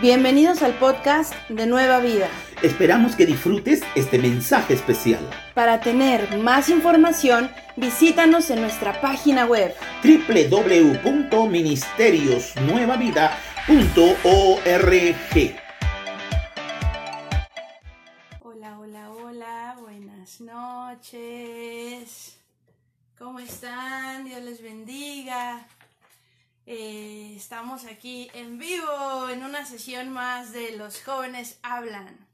Bienvenidos al podcast de Nueva Vida. Esperamos que disfrutes este mensaje especial. Para tener más información, visítanos en nuestra página web www.ministeriosnuevavida.org. Hola, hola, hola, buenas noches. ¿Cómo están? Dios les bendiga. Eh, estamos aquí en vivo en una sesión más de Los jóvenes hablan.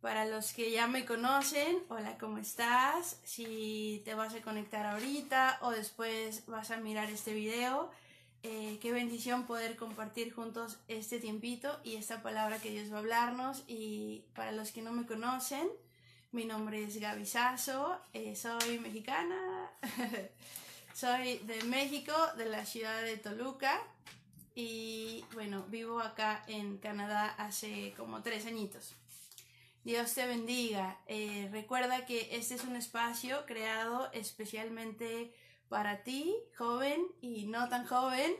Para los que ya me conocen, hola, ¿cómo estás? Si te vas a conectar ahorita o después vas a mirar este video, eh, qué bendición poder compartir juntos este tiempito y esta palabra que Dios va a hablarnos. Y para los que no me conocen, mi nombre es Gaby Sasso, eh, soy mexicana. Soy de México, de la ciudad de Toluca. Y bueno, vivo acá en Canadá hace como tres añitos. Dios te bendiga. Eh, recuerda que este es un espacio creado especialmente para ti, joven y no tan joven.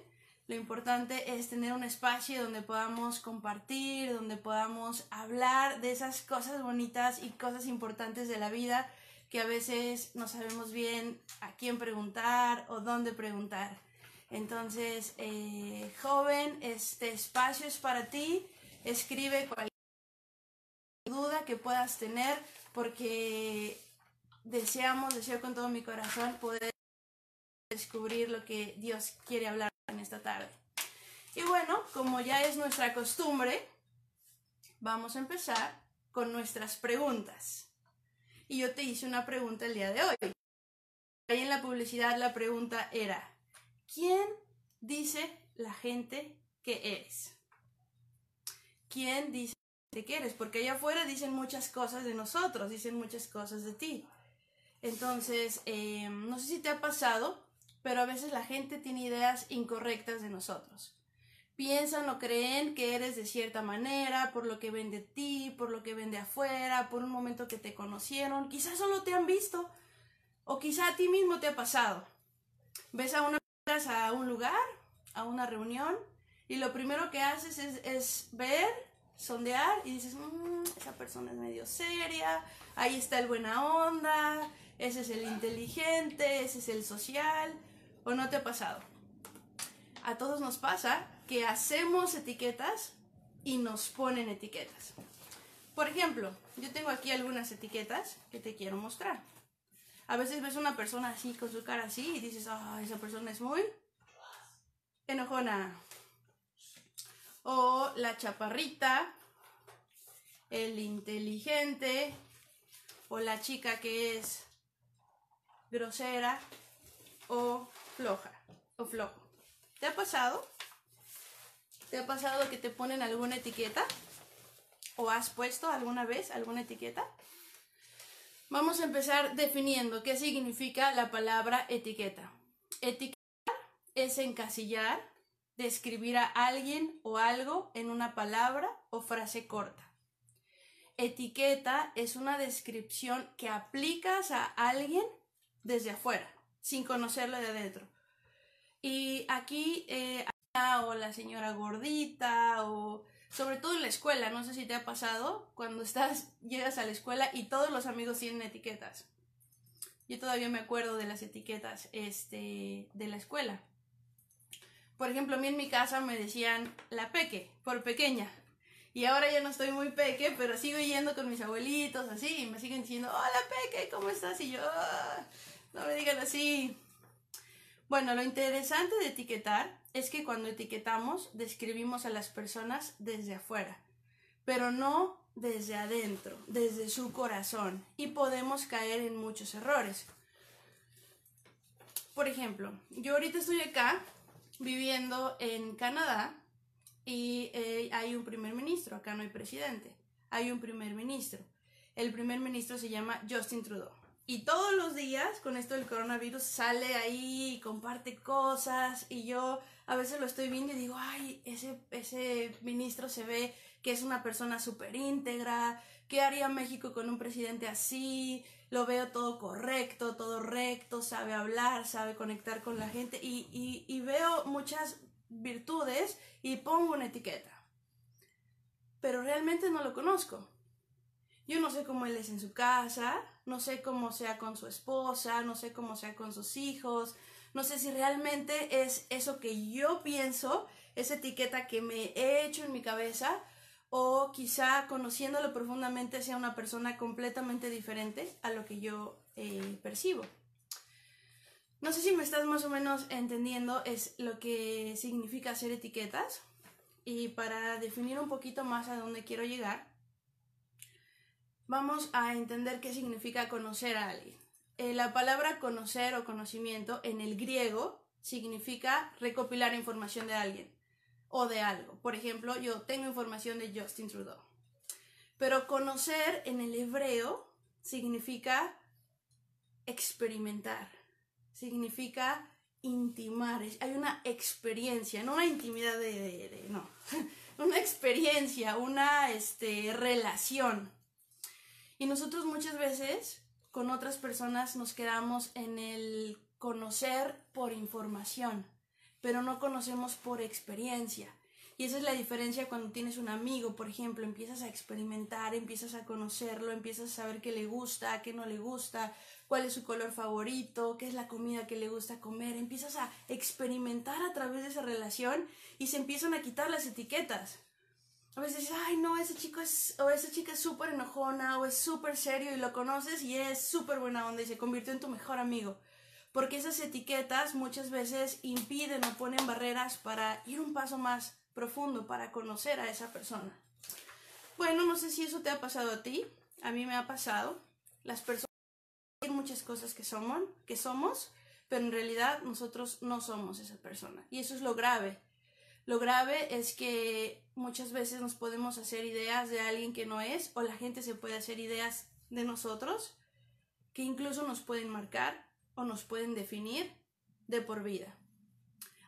Lo importante es tener un espacio donde podamos compartir, donde podamos hablar de esas cosas bonitas y cosas importantes de la vida que a veces no sabemos bien a quién preguntar o dónde preguntar. Entonces, eh, joven, este espacio es para ti. Escribe cualquier duda que puedas tener porque deseamos, deseo con todo mi corazón poder descubrir lo que Dios quiere hablar en esta tarde. Y bueno, como ya es nuestra costumbre, vamos a empezar con nuestras preguntas y yo te hice una pregunta el día de hoy. Ahí en la publicidad la pregunta era, ¿quién dice la gente que eres? ¿Quién dice que eres? Porque allá afuera dicen muchas cosas de nosotros, dicen muchas cosas de ti. Entonces, eh, no sé si te ha pasado, pero a veces la gente tiene ideas incorrectas de nosotros piensan o creen que eres de cierta manera, por lo que ven de ti, por lo que ven de afuera, por un momento que te conocieron, quizás solo te han visto, o quizá a ti mismo te ha pasado. Ves a una a un lugar, a una reunión, y lo primero que haces es, ver, sondear, y dices, mm, esa persona es medio seria, ahí está el buena onda, ese es el inteligente, ese es el social, o no te ha pasado. A todos nos pasa que hacemos etiquetas y nos ponen etiquetas. Por ejemplo, yo tengo aquí algunas etiquetas que te quiero mostrar. A veces ves una persona así, con su cara así, y dices, ah, esa persona es muy enojona. O la chaparrita, el inteligente, o la chica que es grosera o floja o flojo. ¿Te ha pasado? ¿Te ha pasado que te ponen alguna etiqueta? ¿O has puesto alguna vez alguna etiqueta? Vamos a empezar definiendo qué significa la palabra etiqueta. Etiquetar es encasillar, describir a alguien o algo en una palabra o frase corta. Etiqueta es una descripción que aplicas a alguien desde afuera, sin conocerlo de adentro. Y aquí eh, o la señora gordita o sobre todo en la escuela, no sé si te ha pasado cuando estás llegas a la escuela y todos los amigos tienen etiquetas. Yo todavía me acuerdo de las etiquetas este de la escuela. Por ejemplo, a mí en mi casa me decían la peque, por pequeña. Y ahora ya no estoy muy peque, pero sigo yendo con mis abuelitos así y me siguen diciendo, hola peque, ¿cómo estás? Y yo, ah, no me digan así. Bueno, lo interesante de etiquetar es que cuando etiquetamos describimos a las personas desde afuera, pero no desde adentro, desde su corazón, y podemos caer en muchos errores. Por ejemplo, yo ahorita estoy acá viviendo en Canadá y eh, hay un primer ministro, acá no hay presidente, hay un primer ministro. El primer ministro se llama Justin Trudeau. Y todos los días, con esto del coronavirus, sale ahí y comparte cosas. Y yo a veces lo estoy viendo y digo, ay, ese, ese ministro se ve que es una persona súper íntegra. ¿Qué haría México con un presidente así? Lo veo todo correcto, todo recto, sabe hablar, sabe conectar con la gente. Y, y, veo muchas virtudes y pongo una etiqueta. pero realmente no lo conozco. Yo no sé cómo él es en su casa, no sé cómo sea con su esposa, no sé cómo sea con sus hijos, no sé si realmente es eso que yo pienso, esa etiqueta que me he hecho en mi cabeza, o quizá conociéndolo profundamente sea una persona completamente diferente a lo que yo eh, percibo. No sé si me estás más o menos entendiendo es lo que significa hacer etiquetas y para definir un poquito más a dónde quiero llegar, vamos a entender qué significa conocer a alguien. Eh, la palabra conocer o conocimiento en el griego significa recopilar información de alguien o de algo. Por ejemplo, yo tengo información de Justin Trudeau. Pero conocer en el hebreo significa experimentar, significa intimar. Hay una experiencia, no una intimidad de, no, una experiencia, una este, relación. Y nosotros muchas veces con otras personas nos quedamos en el conocer por información, pero no conocemos por experiencia. Y esa es la diferencia cuando tienes un amigo, por ejemplo, empiezas a experimentar, empiezas a conocerlo, empiezas a saber qué le gusta, qué no le gusta, cuál es su color favorito, qué es la comida que le gusta comer, empiezas a experimentar a través de esa relación y se empiezan a quitar las etiquetas. A veces dices, ay no, ese chico es, o esa chica es súper enojona, o es súper serio y lo conoces y es súper buena onda y se convirtió en tu mejor amigo. Porque esas etiquetas muchas veces impiden o ponen barreras para ir un paso más profundo, para conocer a esa persona. Bueno, no sé si eso te ha pasado a ti, a mí me ha pasado. Las personas muchas cosas que somos, que somos, pero en realidad nosotros no somos esa persona. Y eso es lo grave. Lo grave es que muchas veces nos podemos hacer ideas de alguien que no es, o la gente se puede hacer ideas de nosotros que incluso nos pueden marcar o nos pueden definir de por vida.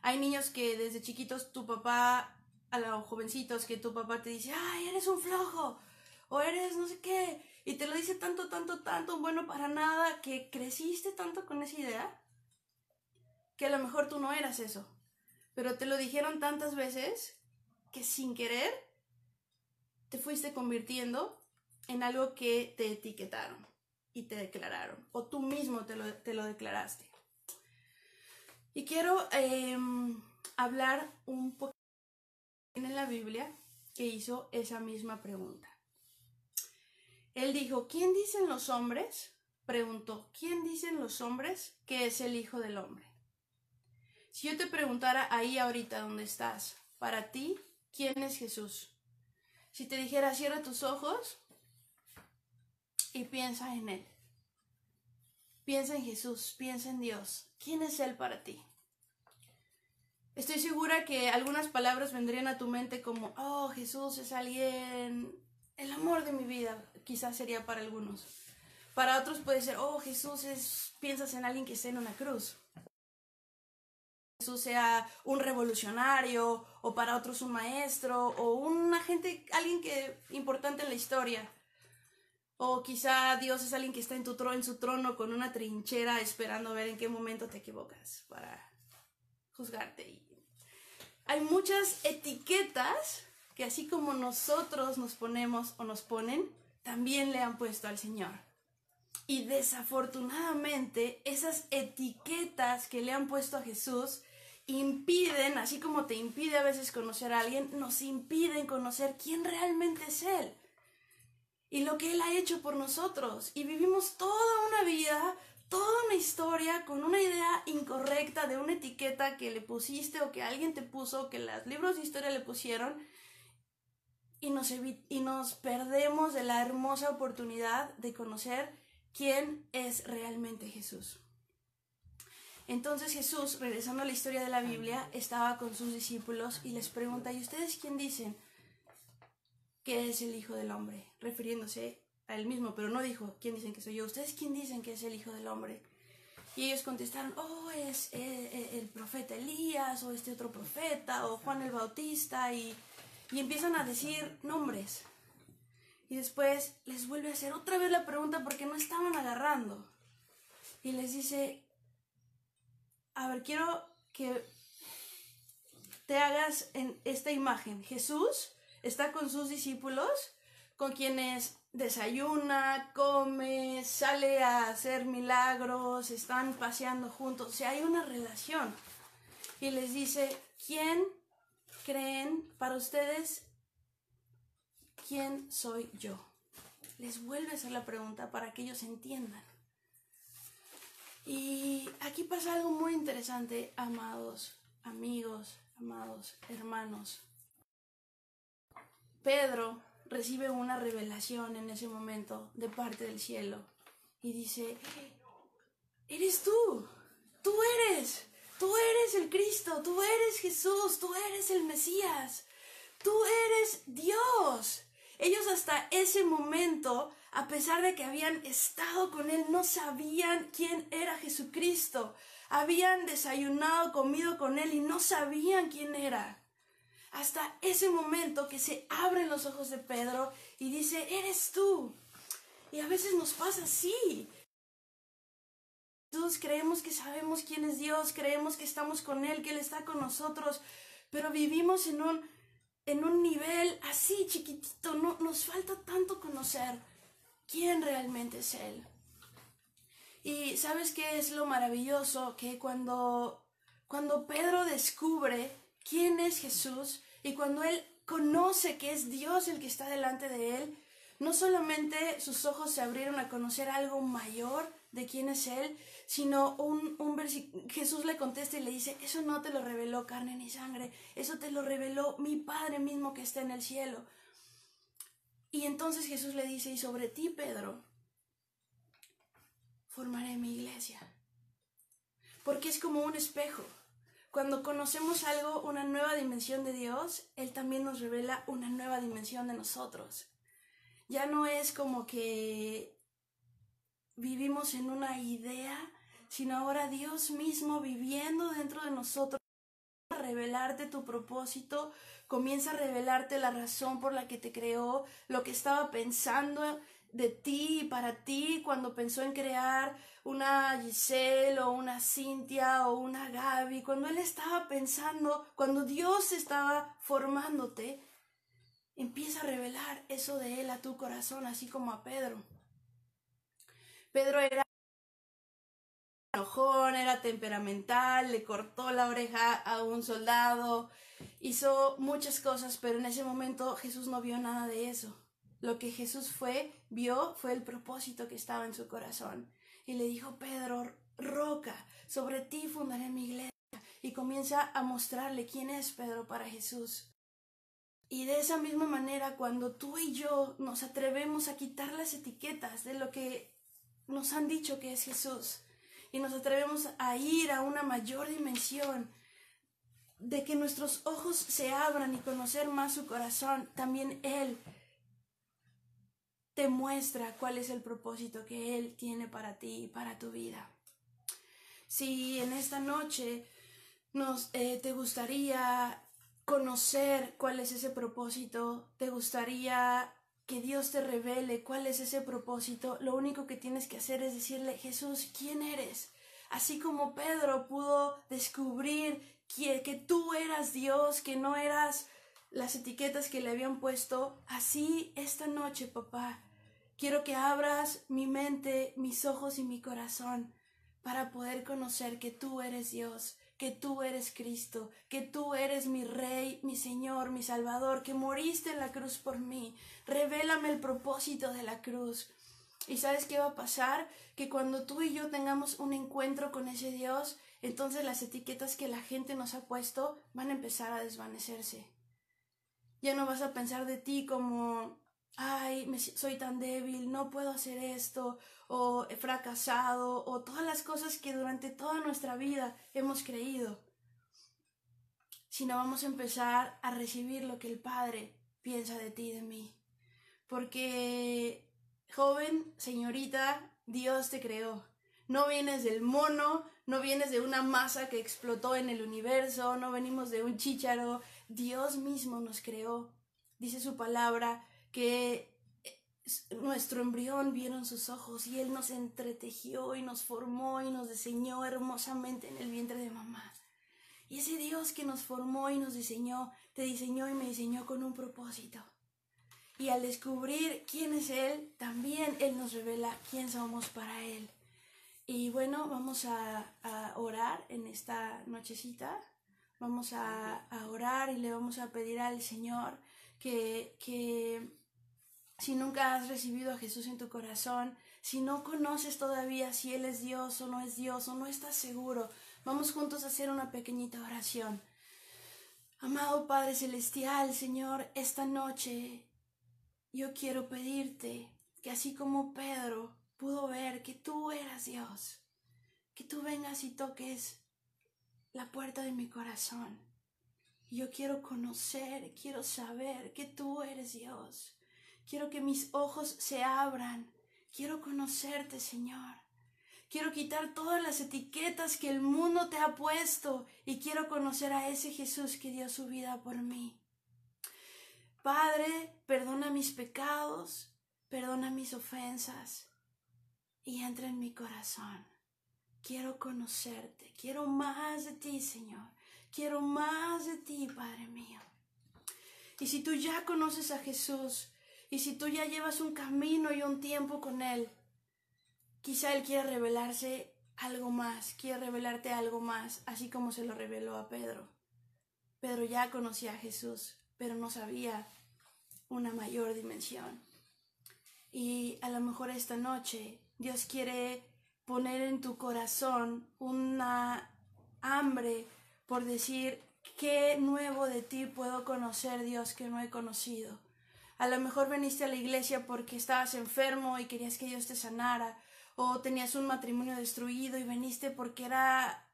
Hay niños que desde chiquitos tu papá, a los jovencitos, que tu papá te dice, ay, eres un flojo, o eres no sé qué, y te lo dice tanto, tanto, tanto, bueno para nada, que creciste tanto con esa idea, que a lo mejor tú no eras eso, pero te lo dijeron tantas veces que sin querer te fuiste convirtiendo en algo que te etiquetaron y te declararon, o tú mismo te lo, te lo declaraste. Y quiero em, hablar un poco en la Biblia que hizo esa misma pregunta. Él dijo, ¿quién dicen los hombres? Preguntó, ¿quién dicen los hombres que es el Hijo del Hombre? Si yo te preguntara ahí ahorita donde estás, para ti, ¿quién es Jesús? Si te dijera, cierra tus ojos y piensa en Él. Piensa en Jesús, piensa en Dios. ¿Quién es Él para ti? Estoy segura que algunas palabras vendrían a tu mente como, oh, Jesús es alguien, el amor de mi vida quizás sería para algunos. Para otros puede ser, oh, Jesús es, piensas en alguien que está en una cruz. Jesús sea un revolucionario, o para otros un maestro, o un agente, alguien que importante en la historia. O quizá Dios es alguien que está en, tu en su trono con una trinchera esperando ver en qué momento te equivocas para juzgarte. Hay muchas etiquetas que así como nosotros nos ponemos o nos ponen, también le han puesto al Señor. Y desafortunadamente esas etiquetas que le han puesto a Jesús impiden, así como te impide a veces conocer a alguien, nos impiden conocer quién realmente es Él y lo que Él ha hecho por nosotros. Y vivimos toda una vida, toda una historia con una idea incorrecta de una etiqueta que le pusiste o que alguien te puso, que los libros de historia le pusieron, y nos, y nos perdemos de la hermosa oportunidad de conocer quién es realmente Jesús. Entonces Jesús, regresando a la historia de la Biblia, estaba con sus discípulos y les pregunta, ¿y ustedes quién dicen que es el Hijo del Hombre? Refiriéndose a él mismo, pero no dijo, ¿quién dicen que soy yo? ¿Ustedes quién dicen que es el Hijo del Hombre? Y ellos contestaron, oh, es eh, eh, el profeta Elías, o este otro profeta, o Juan el Bautista, y y empiezan a decir nombres. Y después les vuelve a hacer otra vez la pregunta porque no estaban agarrando. Y les dice, a ver, quiero que te hagas en esta imagen. Jesús está con sus discípulos, con quienes desayuna, come, sale a hacer milagros, están paseando juntos, o sea, hay una relación. Y les dice, ¿quién creen para ustedes? ¿Quién soy yo? Les vuelve a hacer la pregunta para que ellos entiendan. Y aquí pasa algo muy interesante, amados amigos, amados hermanos. Pedro recibe una revelación en ese momento de parte del cielo y dice, eres tú, tú eres, tú eres el Cristo, tú eres Jesús, tú eres el Mesías, tú eres Dios. Ellos hasta ese momento, a pesar de que habían estado con Él, no sabían quién era Jesucristo. Habían desayunado, comido con Él y no sabían quién era. Hasta ese momento que se abren los ojos de Pedro y dice, eres tú. Y a veces nos pasa así. Todos creemos que sabemos quién es Dios, creemos que estamos con Él, que Él está con nosotros, pero vivimos en un en un nivel así chiquitito, no, nos falta tanto conocer quién realmente es Él. Y sabes qué es lo maravilloso, que cuando, cuando Pedro descubre quién es Jesús y cuando él conoce que es Dios el que está delante de él, no solamente sus ojos se abrieron a conocer algo mayor de quién es Él, sino un, un Jesús le contesta y le dice, eso no te lo reveló carne ni sangre, eso te lo reveló mi Padre mismo que está en el cielo. Y entonces Jesús le dice, y sobre ti, Pedro, formaré mi iglesia. Porque es como un espejo. Cuando conocemos algo, una nueva dimensión de Dios, Él también nos revela una nueva dimensión de nosotros. Ya no es como que vivimos en una idea, sino ahora Dios mismo viviendo dentro de nosotros revelarte tu propósito, comienza a revelarte la razón por la que te creó, lo que estaba pensando de ti y para ti cuando pensó en crear una Giselle o una Cintia o una Gaby, cuando él estaba pensando, cuando Dios estaba formándote, empieza a revelar eso de él a tu corazón, así como a Pedro. Pedro era enojón, era temperamental, le cortó la oreja a un soldado, hizo muchas cosas, pero en ese momento Jesús no vio nada de eso. Lo que Jesús fue, vio, fue el propósito que estaba en su corazón. Y le dijo, Pedro, roca, sobre ti fundaré mi iglesia. Y comienza a mostrarle quién es Pedro para Jesús. Y de esa misma manera, cuando tú y yo nos atrevemos a quitar las etiquetas de lo que nos han dicho que es Jesús y nos atrevemos a ir a una mayor dimensión de que nuestros ojos se abran y conocer más su corazón, también Él te muestra cuál es el propósito que Él tiene para ti y para tu vida. Si en esta noche nos, eh, te gustaría conocer cuál es ese propósito, te gustaría Dios te revele cuál es ese propósito, lo único que tienes que hacer es decirle, Jesús, ¿quién eres? Así como Pedro pudo descubrir que, que tú eras Dios, que no eras las etiquetas que le habían puesto, así esta noche, papá, quiero que abras mi mente, mis ojos y mi corazón para poder conocer que tú eres Dios, que tú eres Cristo, que tú eres mi Rey, mi Señor, mi Salvador, que moriste en la cruz por mí. Revélame el propósito de la cruz. ¿Y sabes qué va a pasar? Que cuando tú y yo tengamos un encuentro con ese Dios, entonces las etiquetas que la gente nos ha puesto van a empezar a desvanecerse. Ya no vas a pensar de ti como ay, me, soy tan débil, no puedo hacer esto, o he fracasado, o todas las cosas que durante toda nuestra vida hemos creído, sino vamos a empezar a recibir lo que el Padre piensa de ti y de mí. Porque, joven, señorita, Dios te creó. No vienes del mono, no vienes de una masa que explotó en el universo, no venimos de un chícharo. Dios mismo nos creó. Dice su palabra que eh, nuestro embrión vieron sus ojos y Él nos entretejió y nos formó y nos diseñó hermosamente en el vientre de mamá. Y ese Dios que nos formó y nos diseñó, te diseñó y me diseñó con un propósito. Y al descubrir quién es Él, también Él nos revela quién somos para Él. Y bueno, vamos a, orar en esta nochecita. Vamos a, orar y le vamos a pedir al Señor que, que si nunca has recibido a Jesús en tu corazón, si no conoces todavía si Él es Dios o no es Dios o no estás seguro, vamos juntos a hacer una pequeñita oración. Amado Padre Celestial, Señor, esta noche yo quiero pedirte que así como Pedro pudo ver que tú eras Dios, que tú vengas y toques la puerta de mi corazón. Yo quiero conocer, quiero saber que tú eres Dios. Quiero que mis ojos se abran Quiero conocerte, Señor. Quiero quitar todas las etiquetas que el mundo te ha puesto y quiero conocer a ese Jesús que dio su vida por mí. Padre, perdona mis pecados, perdona mis ofensas y entra en mi corazón. Quiero conocerte, quiero más de ti, Señor. Quiero más de ti, Padre mío. Y si tú ya conoces a Jesús, y si tú ya llevas un camino y un tiempo con Él, quizá Él quiere revelarse algo más, quiere revelarte algo más, así como se lo reveló a Pedro. Pedro ya conocía a Jesús, pero no sabía una mayor dimensión. Y a lo mejor esta noche Dios quiere poner en tu corazón una hambre por decir, ¿qué nuevo de ti puedo conocer, Dios, que no he conocido? A lo mejor veniste a la iglesia porque estabas enfermo y querías que Dios te sanara, o tenías un matrimonio destruido y veniste porque era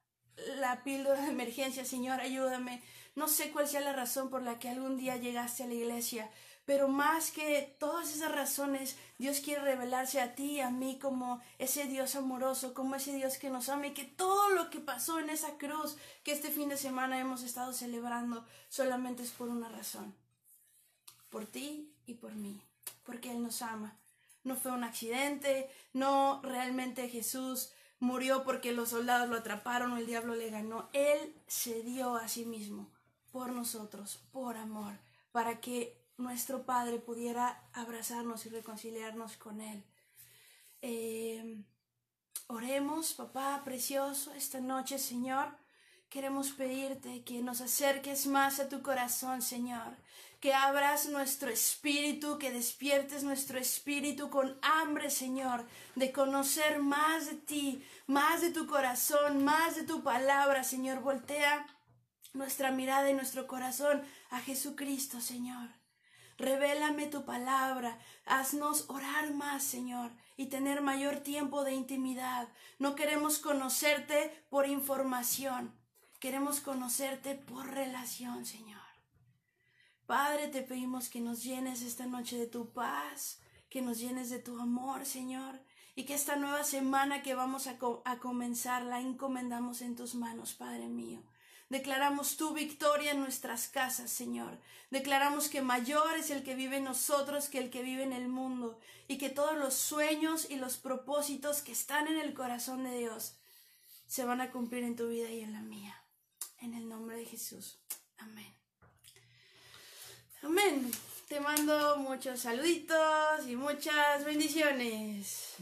la píldora de emergencia, Señor, ayúdame. No sé cuál sea la razón por la que algún día llegaste a la iglesia, pero más que todas esas razones, Dios quiere revelarse a ti y a mí como ese Dios amoroso, como ese Dios que nos ama y que todo lo que pasó en esa cruz que este fin de semana hemos estado celebrando solamente es por una razón. Por ti y por mí, porque Él nos ama. No fue un accidente, no realmente Jesús murió porque los soldados lo atraparon o el diablo le ganó. Él se dio a sí mismo por nosotros, por amor, para que nuestro Padre pudiera abrazarnos y reconciliarnos con Él. Eh, oremos, papá precioso, esta noche, Señor. Queremos pedirte que nos acerques más a tu corazón, Señor, que abras nuestro espíritu, que despiertes nuestro espíritu con hambre, Señor, de conocer más de ti, más de tu corazón, más de tu palabra, Señor. Voltea nuestra mirada y nuestro corazón a Jesucristo, Señor. Revélame tu palabra, haznos orar más, Señor, y tener mayor tiempo de intimidad. No queremos conocerte por información, queremos conocerte por relación, Señor. Padre, te pedimos que nos llenes esta noche de tu paz, que nos llenes de tu amor, Señor, y que esta nueva semana que vamos a, comenzar la encomendamos en tus manos, Padre mío. Declaramos tu victoria en nuestras casas, Señor. Declaramos que mayor es el que vive en nosotros que el que vive en el mundo, y que todos los sueños y los propósitos que están en el corazón de Dios se van a cumplir en tu vida y en la mía. En el nombre de Jesús. Amén. Amén. Te mando muchos saluditos y muchas bendiciones.